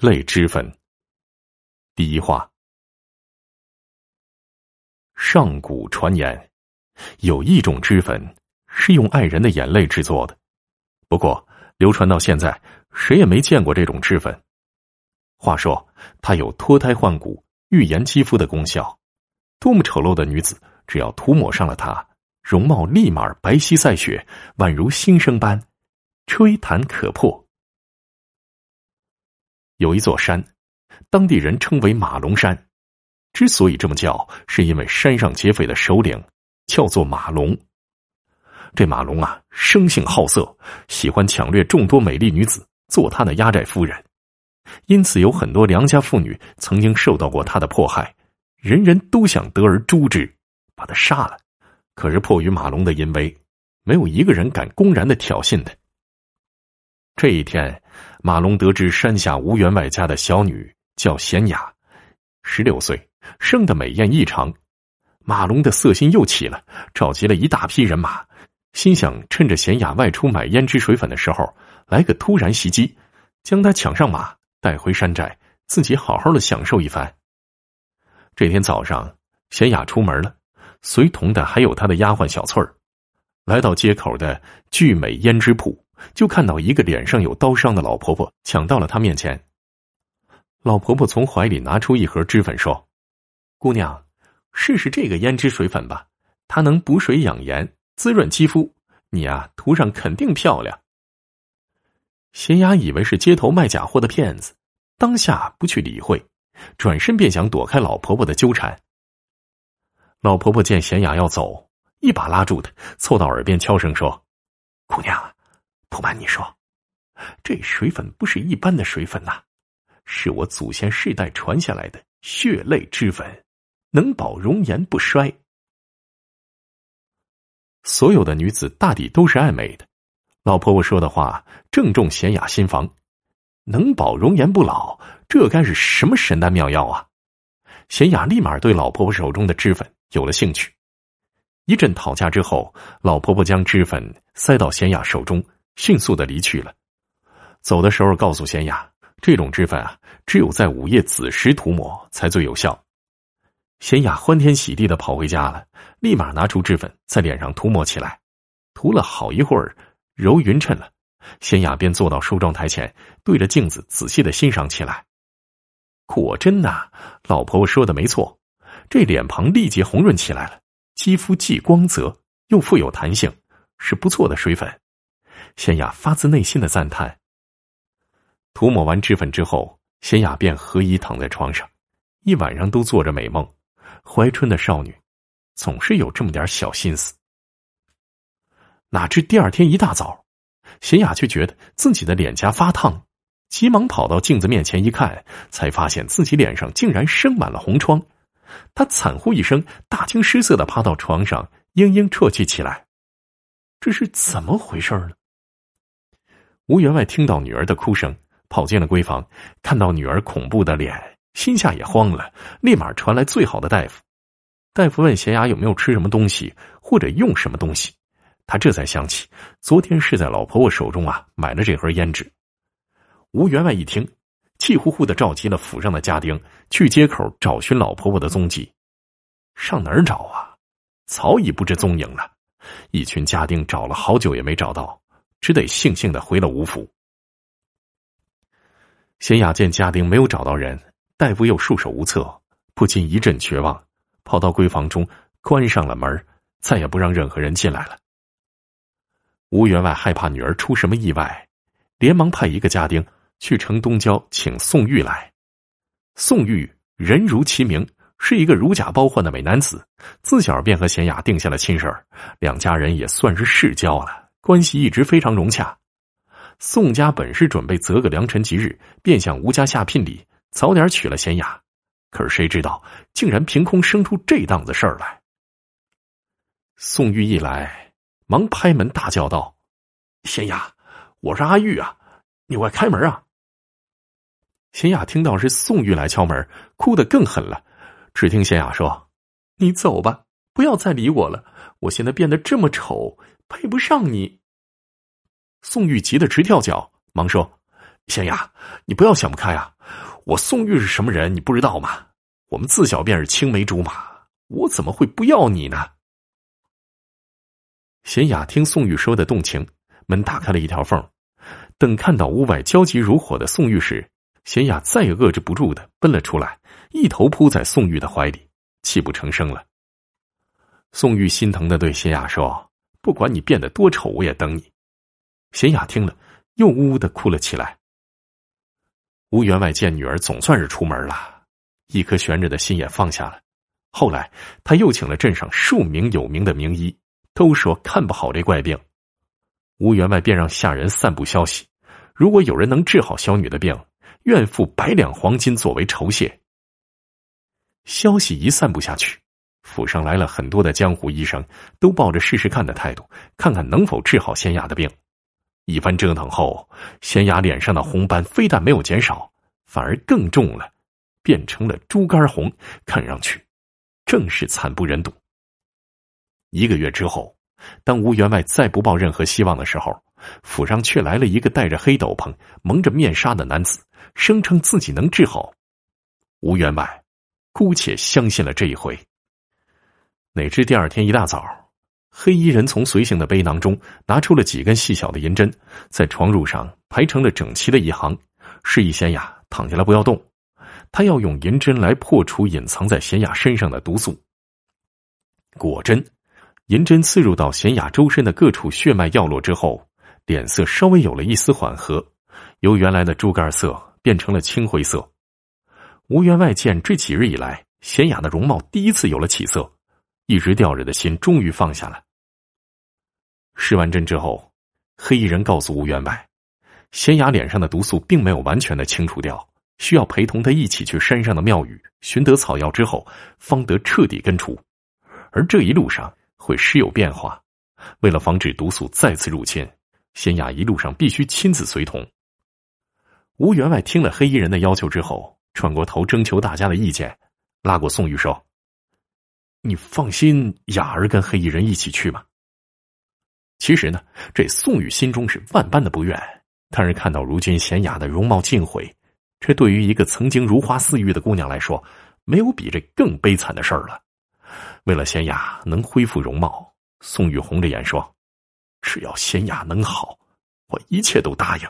泪脂粉。第一话，上古传言，有一种脂粉是用爱人的眼泪制作的，不过流传到现在，谁也没见过这种脂粉。话说，它有脱胎换骨、预言肌肤的功效，多么丑陋的女子，只要涂抹上了它，容貌立马白皙赛雪，宛如新生般，吹弹可破。有一座山，当地人称为马龙山。之所以这么叫，是因为山上劫匪的首领叫做马龙。这马龙啊，生性好色，喜欢抢掠众多美丽女子，做他的压寨夫人。因此，有很多良家妇女曾经受到过他的迫害，人人都想得而诛之，把他杀了。可是，迫于马龙的淫威，没有一个人敢公然的挑衅他。这一天，马龙得知山下吴员外家的小女叫贤雅，十六岁，生得美艳异常。马龙的色心又起了，召集了一大批人马，心想趁着贤雅外出买胭脂水粉的时候，来个突然袭击，将她抢上马，带回山寨，自己好好的享受一番。这天早上，贤雅出门了，随同的还有她的丫鬟小翠儿，来到街口的聚美胭脂铺。就看到一个脸上有刀伤的老婆婆抢到了他面前。老婆婆从怀里拿出一盒脂粉，说：“姑娘，试试这个胭脂水粉吧，它能补水养颜，滋润肌肤，你啊涂上肯定漂亮。”贤雅以为是街头卖假货的骗子，当下不去理会，转身便想躲开老婆婆的纠缠。老婆婆见贤雅要走，一把拉住她，凑到耳边悄声说：“。”不瞒你说，这水粉不是一般的水粉呐，是我祖先世代传下来的血泪之粉，能保容颜不衰。所有的女子大抵都是爱美的，老婆婆说的话正中贤雅心房，能保容颜不老，这该是什么神丹妙药啊？贤雅立马对老婆婆手中的脂粉有了兴趣。一阵讨价之后，老婆婆将脂粉塞到贤雅手中。迅速的离去了，走的时候告诉贤雅，这种脂粉啊，只有在午夜子时涂抹才最有效。贤雅欢天喜地的跑回家了，立马拿出脂粉在脸上涂抹起来，涂了好一会儿，揉匀称了，贤雅便坐到梳妆台前，对着镜子仔细的欣赏起来。果真呐，老婆婆说的没错，这脸庞立即红润起来了，肌肤既光泽又富有弹性，是不错的水粉。贤雅发自内心的赞叹。涂抹完脂粉之后，贤雅便合衣躺在床上，一晚上都做着美梦。怀春的少女，总是有这么点小心思。哪知第二天一大早，贤雅却觉得自己的脸颊发烫，急忙跑到镜子面前一看，才发现自己脸上竟然生满了红疮。她惨呼一声，大惊失色的趴到床上，嘤嘤啜泣起来。这是怎么回事呢？吴员外听到女儿的哭声，跑进了闺房，看到女儿恐怖的脸，心下也慌了，立马传来最好的大夫。大夫问贤雅有没有吃什么东西，或者用什么东西，他这才想起昨天是在老婆婆手中啊买了这盒胭脂。吴员外一听，气呼呼的召集了府上的家丁去街口找寻老婆婆的踪迹，上哪儿找啊？早已不知踪影了。一群家丁找了好久也没找到。只得悻悻的回了吴府。贤雅见家丁没有找到人，大夫又束手无策，不禁一阵绝望，跑到闺房中关上了门，再也不让任何人进来了。吴员外害怕女儿出什么意外，连忙派一个家丁去城东郊请宋玉来。宋玉人如其名，是一个如假包换的美男子，自小便和贤雅定下了亲事两家人也算是世交了。关系一直非常融洽。宋家本是准备择个良辰吉日，便向吴家下聘礼，早点娶了贤雅。可是谁知道，竟然凭空生出这档子事儿来。宋玉一来，忙拍门大叫道：“贤雅，我是阿玉啊，你快开门啊！”贤雅听到是宋玉来敲门，哭得更狠了。只听贤雅说：“你走吧，不要再理我了。我现在变得这么丑。”配不上你。宋玉急得直跳脚，忙说：“贤雅，你不要想不开啊！我宋玉是什么人，你不知道吗？我们自小便是青梅竹马，我怎么会不要你呢？”贤雅听宋玉说的动情，门打开了一条缝。等看到屋外焦急如火的宋玉时，贤雅再也遏制不住的奔了出来，一头扑在宋玉的怀里，泣不成声了。宋玉心疼的对贤雅说：“不管你变得多丑，我也等你。”贤雅听了，又呜呜的哭了起来。吴员外见女儿总算是出门了，一颗悬着的心也放下了。后来，他又请了镇上数名有名的名医，都说看不好这怪病。吴员外便让下人散布消息：如果有人能治好小女的病，愿付百两黄金作为酬谢。消息一散布下去。府上来了很多的江湖医生，都抱着试试看的态度，看看能否治好贤雅的病。一番折腾后，贤雅脸上的红斑非但没有减少，反而更重了，变成了猪肝红，看上去正是惨不忍睹。一个月之后，当吴员外再不抱任何希望的时候，府上却来了一个戴着黑斗篷、蒙着面纱的男子，声称自己能治好。吴员外姑且相信了这一回。哪知第二天一大早，黑衣人从随行的背囊中拿出了几根细小的银针，在床褥上排成了整齐的一行，示意贤雅躺下来不要动。他要用银针来破除隐藏在贤雅身上的毒素。果真，银针刺入到贤雅周身的各处血脉要络之后，脸色稍微有了一丝缓和，由原来的猪肝色变成了青灰色。吴员外见这几日以来，贤雅的容貌第一次有了起色。一直吊着的心终于放下了。施完针之后，黑衣人告诉吴员外，贤雅脸上的毒素并没有完全的清除掉，需要陪同他一起去山上的庙宇寻得草药之后，方得彻底根除。而这一路上会时有变化，为了防止毒素再次入侵，贤雅一路上必须亲自随同。吴员外听了黑衣人的要求之后，转过头征求大家的意见，拉过宋玉说。你放心，雅儿跟黑衣人一起去吧。其实呢，这宋玉心中是万般的不愿，但是看到如今贤雅的容貌尽毁，这对于一个曾经如花似玉的姑娘来说，没有比这更悲惨的事儿了。为了贤雅能恢复容貌，宋玉红着眼说：“只要贤雅能好，我一切都答应。”